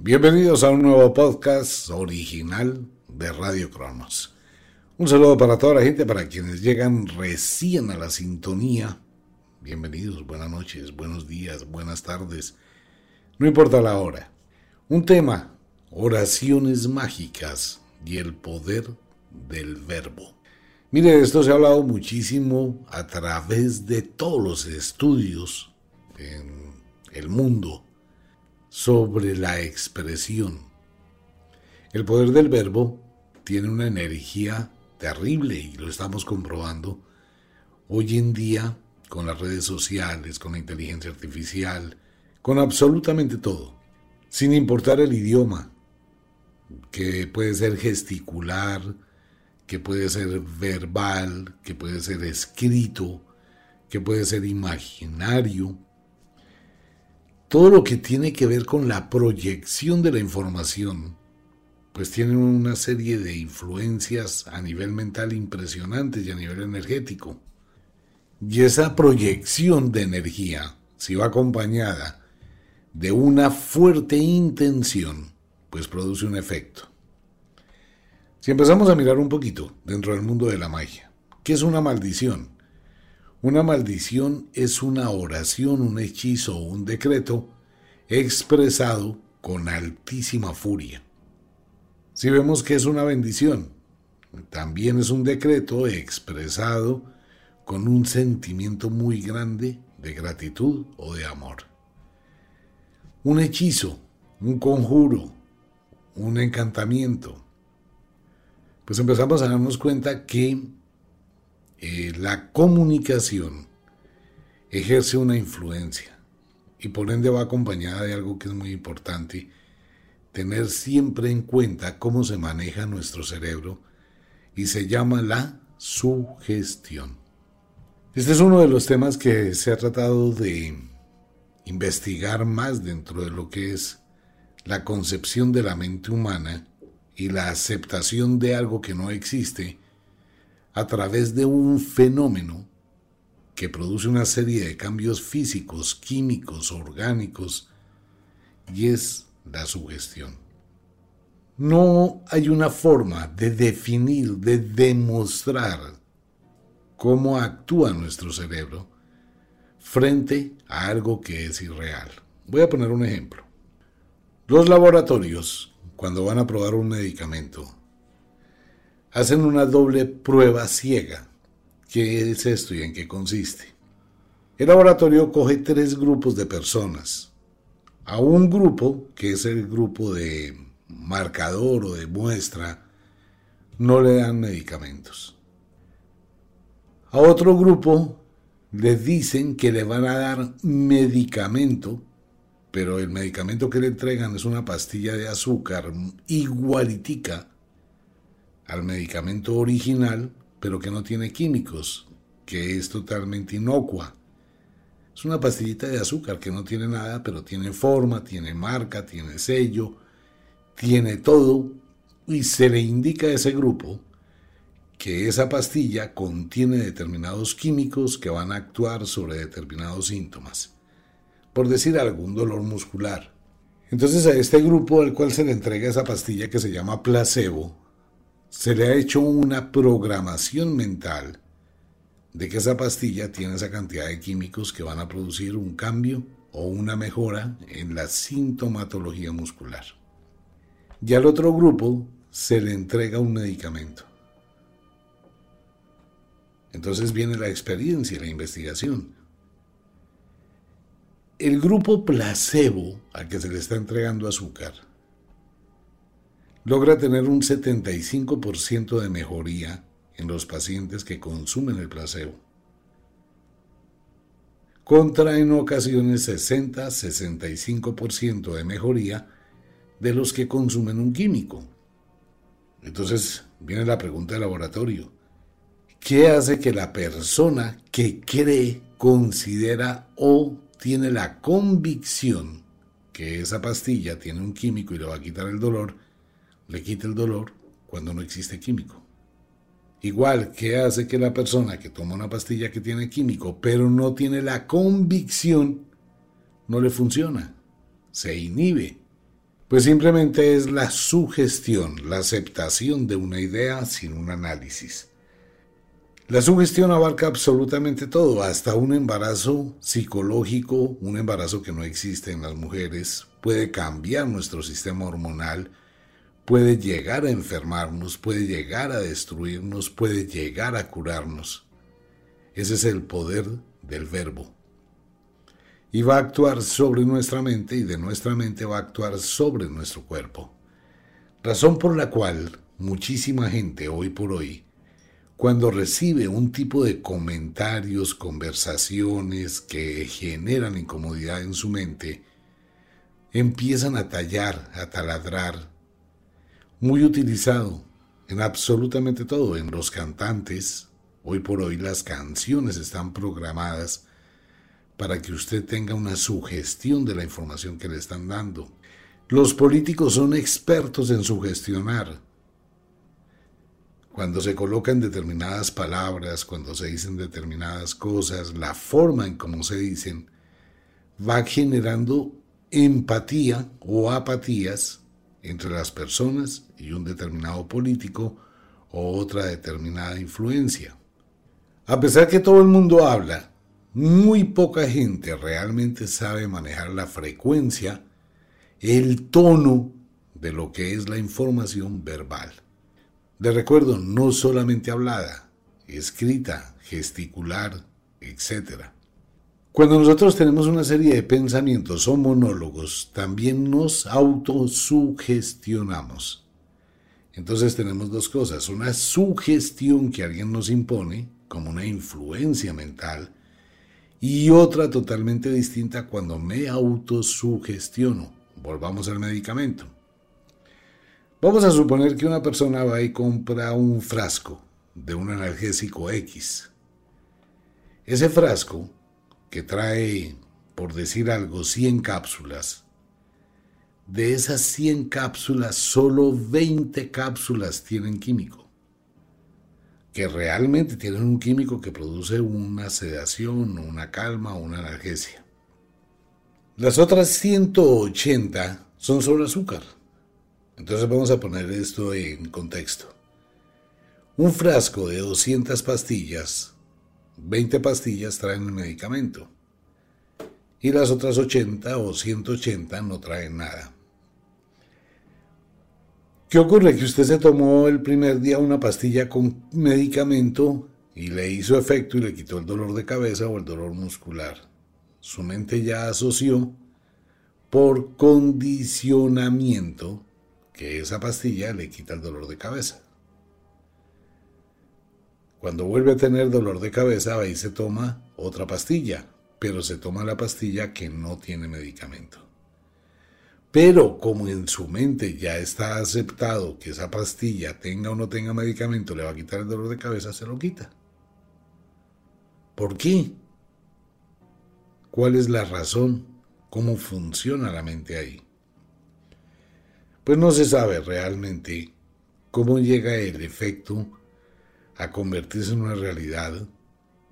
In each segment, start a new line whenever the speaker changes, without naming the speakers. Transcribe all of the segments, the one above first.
Bienvenidos a un nuevo podcast original de Radio Cronos. Un saludo para toda la gente, para quienes llegan recién a la sintonía. Bienvenidos, buenas noches, buenos días, buenas tardes. No importa la hora. Un tema, oraciones mágicas y el poder del verbo. Mire, esto se ha hablado muchísimo a través de todos los estudios en el mundo sobre la expresión. El poder del verbo tiene una energía terrible y lo estamos comprobando hoy en día con las redes sociales, con la inteligencia artificial, con absolutamente todo, sin importar el idioma, que puede ser gesticular, que puede ser verbal, que puede ser escrito, que puede ser imaginario, todo lo que tiene que ver con la proyección de la información, pues tiene una serie de influencias a nivel mental impresionantes y a nivel energético. Y esa proyección de energía, si va acompañada de una fuerte intención, pues produce un efecto. Si empezamos a mirar un poquito dentro del mundo de la magia, ¿qué es una maldición? Una maldición es una oración, un hechizo o un decreto expresado con altísima furia. Si vemos que es una bendición, también es un decreto expresado con un sentimiento muy grande de gratitud o de amor. Un hechizo, un conjuro, un encantamiento. Pues empezamos a darnos cuenta que eh, la comunicación ejerce una influencia y por ende va acompañada de algo que es muy importante, tener siempre en cuenta cómo se maneja nuestro cerebro y se llama la sugestión. Este es uno de los temas que se ha tratado de investigar más dentro de lo que es la concepción de la mente humana y la aceptación de algo que no existe a través de un fenómeno que produce una serie de cambios físicos, químicos, orgánicos, y es la sugestión. No hay una forma de definir, de demostrar cómo actúa nuestro cerebro frente a algo que es irreal. Voy a poner un ejemplo. Los laboratorios, cuando van a probar un medicamento, hacen una doble prueba ciega. ¿Qué es esto y en qué consiste? El laboratorio coge tres grupos de personas. A un grupo, que es el grupo de marcador o de muestra, no le dan medicamentos. A otro grupo le dicen que le van a dar medicamento, pero el medicamento que le entregan es una pastilla de azúcar igualitica al medicamento original, pero que no tiene químicos, que es totalmente inocua. Es una pastillita de azúcar que no tiene nada, pero tiene forma, tiene marca, tiene sello, tiene todo, y se le indica a ese grupo que esa pastilla contiene determinados químicos que van a actuar sobre determinados síntomas. Por decir algún dolor muscular. Entonces a este grupo al cual se le entrega esa pastilla que se llama placebo, se le ha hecho una programación mental de que esa pastilla tiene esa cantidad de químicos que van a producir un cambio o una mejora en la sintomatología muscular. Y al otro grupo se le entrega un medicamento. Entonces viene la experiencia, la investigación. El grupo placebo al que se le está entregando azúcar logra tener un 75% de mejoría en los pacientes que consumen el placebo, contra en ocasiones 60-65% de mejoría de los que consumen un químico. Entonces viene la pregunta de laboratorio. ¿Qué hace que la persona que cree, considera o tiene la convicción que esa pastilla tiene un químico y le va a quitar el dolor, le quite el dolor cuando no existe químico? Igual que hace que la persona que toma una pastilla que tiene químico, pero no tiene la convicción, no le funciona, se inhibe. Pues simplemente es la sugestión, la aceptación de una idea sin un análisis. La sugestión abarca absolutamente todo, hasta un embarazo psicológico, un embarazo que no existe en las mujeres, puede cambiar nuestro sistema hormonal, puede llegar a enfermarnos, puede llegar a destruirnos, puede llegar a curarnos. Ese es el poder del verbo. Y va a actuar sobre nuestra mente y de nuestra mente va a actuar sobre nuestro cuerpo. Razón por la cual muchísima gente hoy por hoy, cuando recibe un tipo de comentarios, conversaciones que generan incomodidad en su mente, empiezan a tallar, a taladrar, muy utilizado en absolutamente todo, en los cantantes. Hoy por hoy las canciones están programadas para que usted tenga una sugestión de la información que le están dando. Los políticos son expertos en sugestionar. Cuando se colocan determinadas palabras, cuando se dicen determinadas cosas, la forma en cómo se dicen, va generando empatía o apatías entre las personas y un determinado político o otra determinada influencia. A pesar que todo el mundo habla, muy poca gente realmente sabe manejar la frecuencia, el tono de lo que es la información verbal. De recuerdo, no solamente hablada, escrita, gesticular, etc. Cuando nosotros tenemos una serie de pensamientos o monólogos, también nos autosugestionamos. Entonces tenemos dos cosas, una sugestión que alguien nos impone, como una influencia mental, y otra totalmente distinta cuando me autosugestiono. Volvamos al medicamento. Vamos a suponer que una persona va y compra un frasco de un analgésico X. Ese frasco que trae, por decir algo, 100 cápsulas, de esas 100 cápsulas, solo 20 cápsulas tienen químico. Que realmente tienen un químico que produce una sedación, una calma una analgesia. Las otras 180 son solo azúcar. Entonces vamos a poner esto en contexto. Un frasco de 200 pastillas 20 pastillas traen el medicamento y las otras 80 o 180 no traen nada. ¿Qué ocurre? Que usted se tomó el primer día una pastilla con medicamento y le hizo efecto y le quitó el dolor de cabeza o el dolor muscular. Su mente ya asoció por condicionamiento que esa pastilla le quita el dolor de cabeza. Cuando vuelve a tener dolor de cabeza, ahí se toma otra pastilla, pero se toma la pastilla que no tiene medicamento. Pero como en su mente ya está aceptado que esa pastilla tenga o no tenga medicamento, le va a quitar el dolor de cabeza, se lo quita. ¿Por qué? ¿Cuál es la razón? ¿Cómo funciona la mente ahí? Pues no se sabe realmente cómo llega el efecto a convertirse en una realidad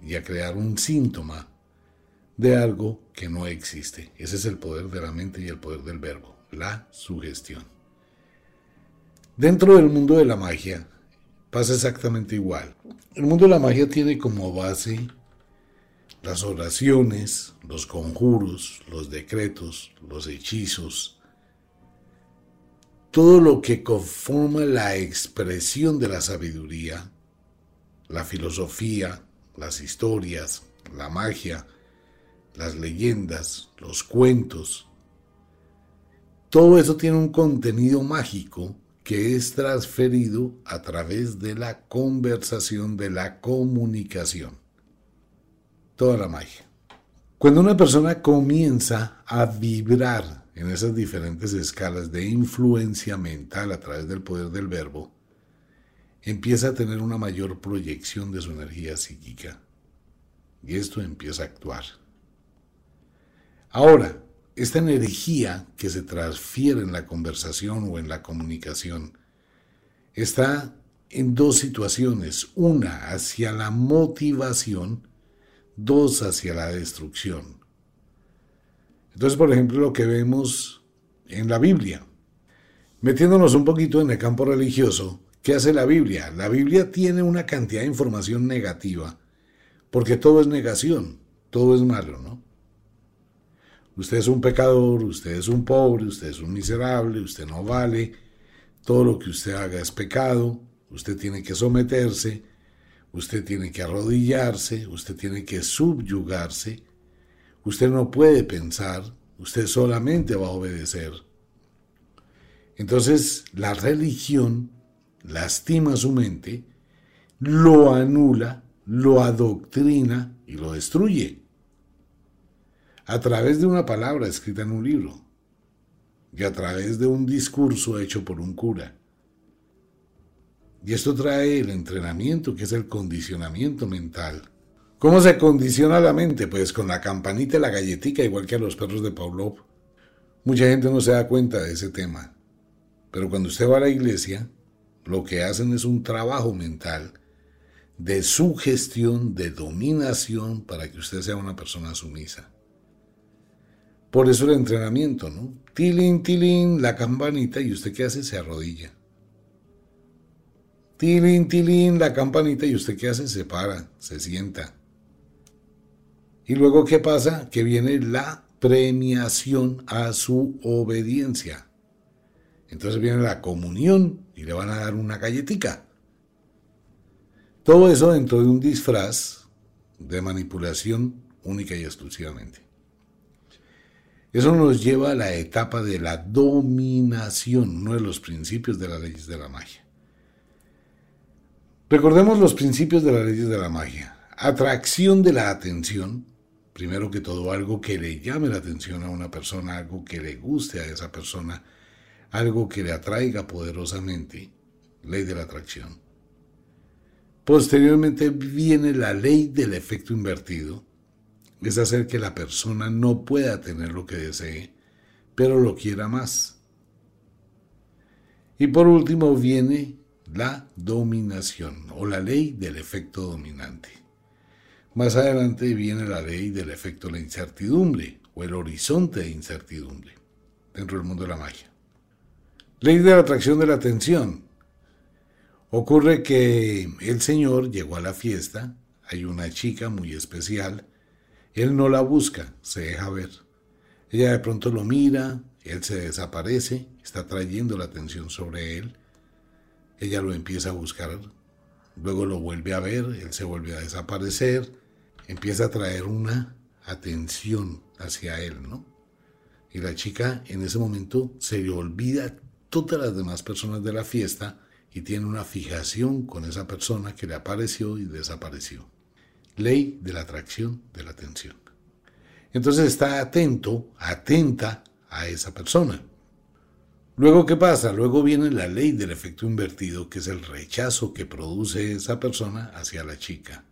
y a crear un síntoma de algo que no existe. Ese es el poder de la mente y el poder del verbo, la sugestión. Dentro del mundo de la magia pasa exactamente igual. El mundo de la magia tiene como base las oraciones, los conjuros, los decretos, los hechizos, todo lo que conforma la expresión de la sabiduría la filosofía, las historias, la magia, las leyendas, los cuentos. Todo eso tiene un contenido mágico que es transferido a través de la conversación, de la comunicación. Toda la magia. Cuando una persona comienza a vibrar en esas diferentes escalas de influencia mental a través del poder del verbo, empieza a tener una mayor proyección de su energía psíquica. Y esto empieza a actuar. Ahora, esta energía que se transfiere en la conversación o en la comunicación está en dos situaciones. Una hacia la motivación, dos hacia la destrucción. Entonces, por ejemplo, lo que vemos en la Biblia, metiéndonos un poquito en el campo religioso, ¿qué hace la Biblia? La Biblia tiene una cantidad de información negativa, porque todo es negación, todo es malo, ¿no? Usted es un pecador, usted es un pobre, usted es un miserable, usted no vale, todo lo que usted haga es pecado, usted tiene que someterse, usted tiene que arrodillarse, usted tiene que subyugarse, usted no puede pensar, usted solamente va a obedecer. Entonces la religión lastima su mente, lo anula, lo adoctrina y lo destruye a través de una palabra escrita en un libro y a través de un discurso hecho por un cura. Y esto trae el entrenamiento, que es el condicionamiento mental. ¿Cómo se condiciona la mente? Pues con la campanita y la galletica, igual que a los perros de Pavlov. Mucha gente no se da cuenta de ese tema. Pero cuando usted va a la iglesia, lo que hacen es un trabajo mental de sugestión, de dominación, para que usted sea una persona sumisa. Por eso el entrenamiento, ¿no? Tilín, tilín, la campanita y usted qué hace? Se arrodilla. Tilín, tilín, la campanita y usted qué hace? Se para, se sienta. Y luego qué pasa? Que viene la premiación a su obediencia. Entonces viene la comunión y le van a dar una galletica. Todo eso dentro de un disfraz de manipulación única y exclusivamente. Eso nos lleva a la etapa de la dominación, uno de los principios de las leyes de la magia. Recordemos los principios de las leyes de la magia. Atracción de la atención, primero que todo algo que le llame la atención a una persona, algo que le guste a esa persona, algo que le atraiga poderosamente, ley de la atracción. Posteriormente viene la ley del efecto invertido, es hacer que la persona no pueda tener lo que desee, pero lo quiera más. Y por último viene la dominación o la ley del efecto dominante. Más adelante viene la ley del efecto de la incertidumbre o el horizonte de incertidumbre dentro del mundo de la magia. Ley de la atracción de la atención. Ocurre que el Señor llegó a la fiesta, hay una chica muy especial, él no la busca, se deja ver. Ella de pronto lo mira, él se desaparece, está trayendo la atención sobre él. Ella lo empieza a buscar, luego lo vuelve a ver, él se vuelve a desaparecer, empieza a traer una atención hacia él, ¿no? Y la chica en ese momento se le olvida todas las demás personas de la fiesta y tiene una fijación con esa persona que le apareció y desapareció ley de la atracción de la atención. Entonces está atento, atenta a esa persona. Luego, ¿qué pasa? Luego viene la ley del efecto invertido, que es el rechazo que produce esa persona hacia la chica.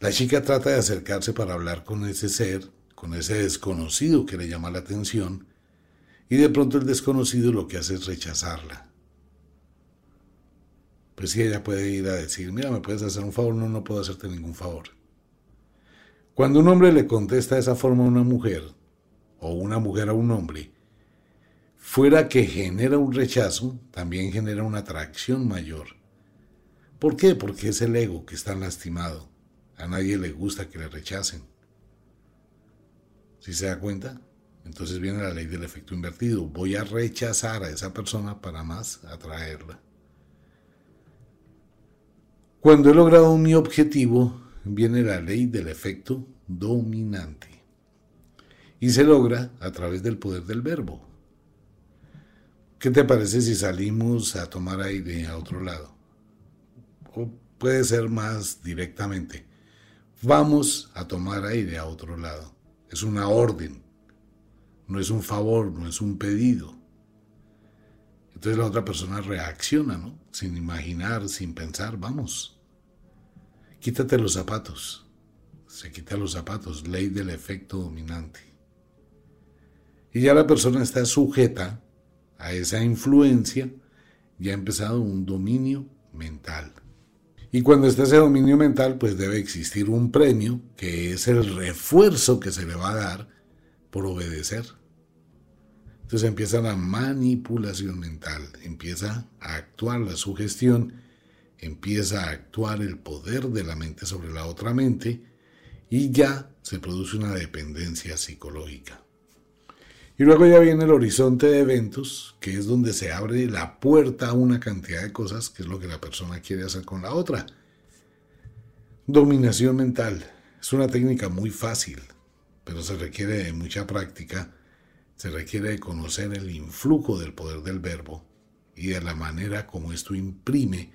La chica trata de acercarse para hablar con ese ser, con ese desconocido que le llama la atención, y de pronto el desconocido lo que hace es rechazarla pues sí, ella puede ir a decir, mira, ¿me puedes hacer un favor? No, no puedo hacerte ningún favor. Cuando un hombre le contesta de esa forma a una mujer, o una mujer a un hombre, fuera que genera un rechazo, también genera una atracción mayor. ¿Por qué? Porque es el ego que está lastimado. A nadie le gusta que le rechacen. ¿Sí se da cuenta? Entonces viene la ley del efecto invertido. Voy a rechazar a esa persona para más atraerla. Cuando he logrado mi objetivo, viene la ley del efecto dominante. Y se logra a través del poder del verbo. ¿Qué te parece si salimos a tomar aire a otro lado? O puede ser más directamente. Vamos a tomar aire a otro lado. Es una orden. No es un favor, no es un pedido. Entonces la otra persona reacciona, ¿no? Sin imaginar, sin pensar, vamos. Quítate los zapatos. Se quita los zapatos, ley del efecto dominante. Y ya la persona está sujeta a esa influencia, ya ha empezado un dominio mental. Y cuando está ese dominio mental, pues debe existir un premio, que es el refuerzo que se le va a dar por obedecer. Entonces empieza la manipulación mental, empieza a actuar la sugestión, empieza a actuar el poder de la mente sobre la otra mente y ya se produce una dependencia psicológica. Y luego ya viene el horizonte de eventos, que es donde se abre la puerta a una cantidad de cosas, que es lo que la persona quiere hacer con la otra. Dominación mental. Es una técnica muy fácil, pero se requiere de mucha práctica se requiere de conocer el influjo del poder del verbo y de la manera como esto imprime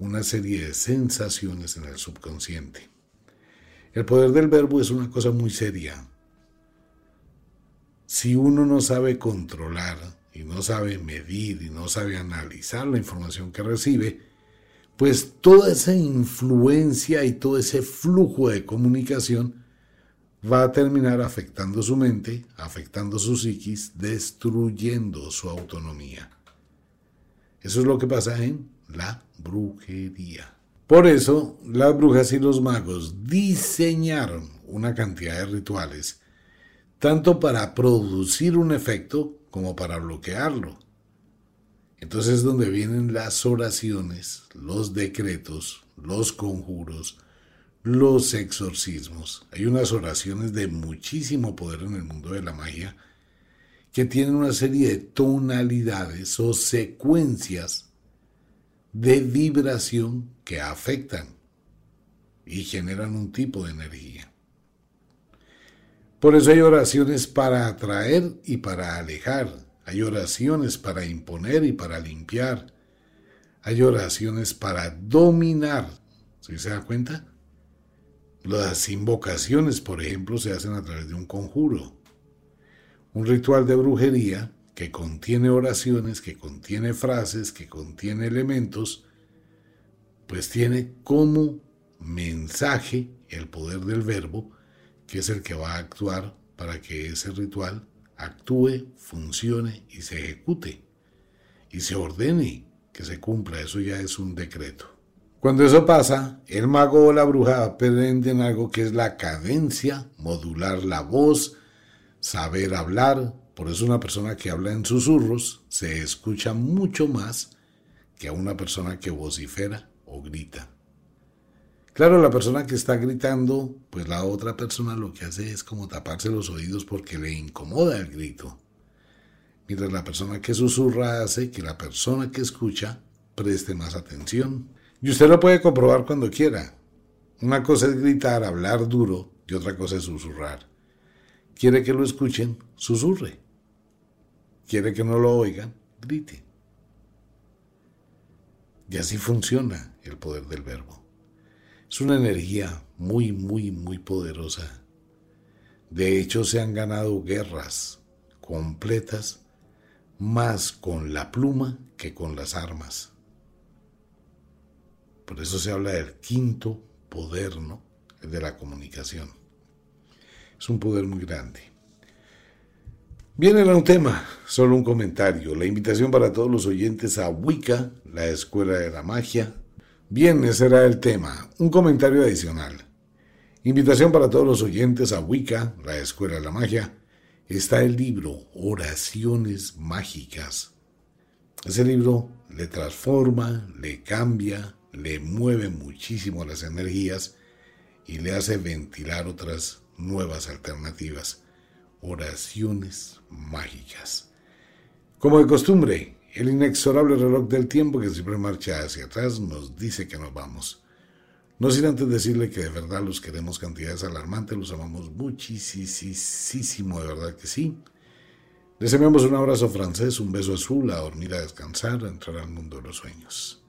una serie de sensaciones en el subconsciente. El poder del verbo es una cosa muy seria. Si uno no sabe controlar y no sabe medir y no sabe analizar la información que recibe, pues toda esa influencia y todo ese flujo de comunicación va a terminar afectando su mente, afectando su psiquis, destruyendo su autonomía. Eso es lo que pasa en la brujería. Por eso, las brujas y los magos diseñaron una cantidad de rituales, tanto para producir un efecto como para bloquearlo. Entonces es donde vienen las oraciones, los decretos, los conjuros, los exorcismos. Hay unas oraciones de muchísimo poder en el mundo de la magia que tienen una serie de tonalidades o secuencias de vibración que afectan y generan un tipo de energía. Por eso hay oraciones para atraer y para alejar. Hay oraciones para imponer y para limpiar. Hay oraciones para dominar. ¿Sí se da cuenta? Las invocaciones, por ejemplo, se hacen a través de un conjuro. Un ritual de brujería que contiene oraciones, que contiene frases, que contiene elementos, pues tiene como mensaje el poder del verbo, que es el que va a actuar para que ese ritual actúe, funcione y se ejecute y se ordene que se cumpla. Eso ya es un decreto. Cuando eso pasa, el mago o la bruja aprenden algo que es la cadencia, modular la voz, saber hablar. Por eso una persona que habla en susurros se escucha mucho más que a una persona que vocifera o grita. Claro, la persona que está gritando, pues la otra persona lo que hace es como taparse los oídos porque le incomoda el grito. Mientras la persona que susurra hace que la persona que escucha preste más atención. Y usted lo puede comprobar cuando quiera. Una cosa es gritar, hablar duro, y otra cosa es susurrar. ¿Quiere que lo escuchen? Susurre. ¿Quiere que no lo oigan? Grite. Y así funciona el poder del verbo. Es una energía muy, muy, muy poderosa. De hecho, se han ganado guerras completas más con la pluma que con las armas. Por eso se habla del quinto poder, ¿no? De la comunicación. Es un poder muy grande. Viene a un tema, solo un comentario. La invitación para todos los oyentes a Wicca, la Escuela de la Magia. Bien, ese era el tema. Un comentario adicional. Invitación para todos los oyentes a Wicca, la Escuela de la Magia. Está el libro Oraciones Mágicas. Ese libro le transforma, le cambia, le mueve muchísimo las energías y le hace ventilar otras nuevas alternativas, oraciones mágicas. Como de costumbre, el inexorable reloj del tiempo que siempre marcha hacia atrás nos dice que nos vamos. No sin antes decirle que de verdad los queremos cantidades alarmantes, los amamos muchísimo, de verdad que sí. Les enviamos un abrazo francés, un beso azul, a dormir, a descansar, a entrar al mundo de los sueños.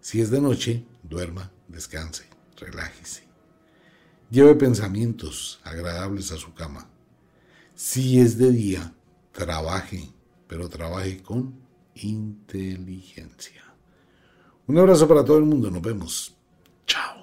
Si es de noche, duerma, descanse, relájese. Lleve pensamientos agradables a su cama. Si es de día, trabaje, pero trabaje con inteligencia. Un abrazo para todo el mundo, nos vemos. Chao.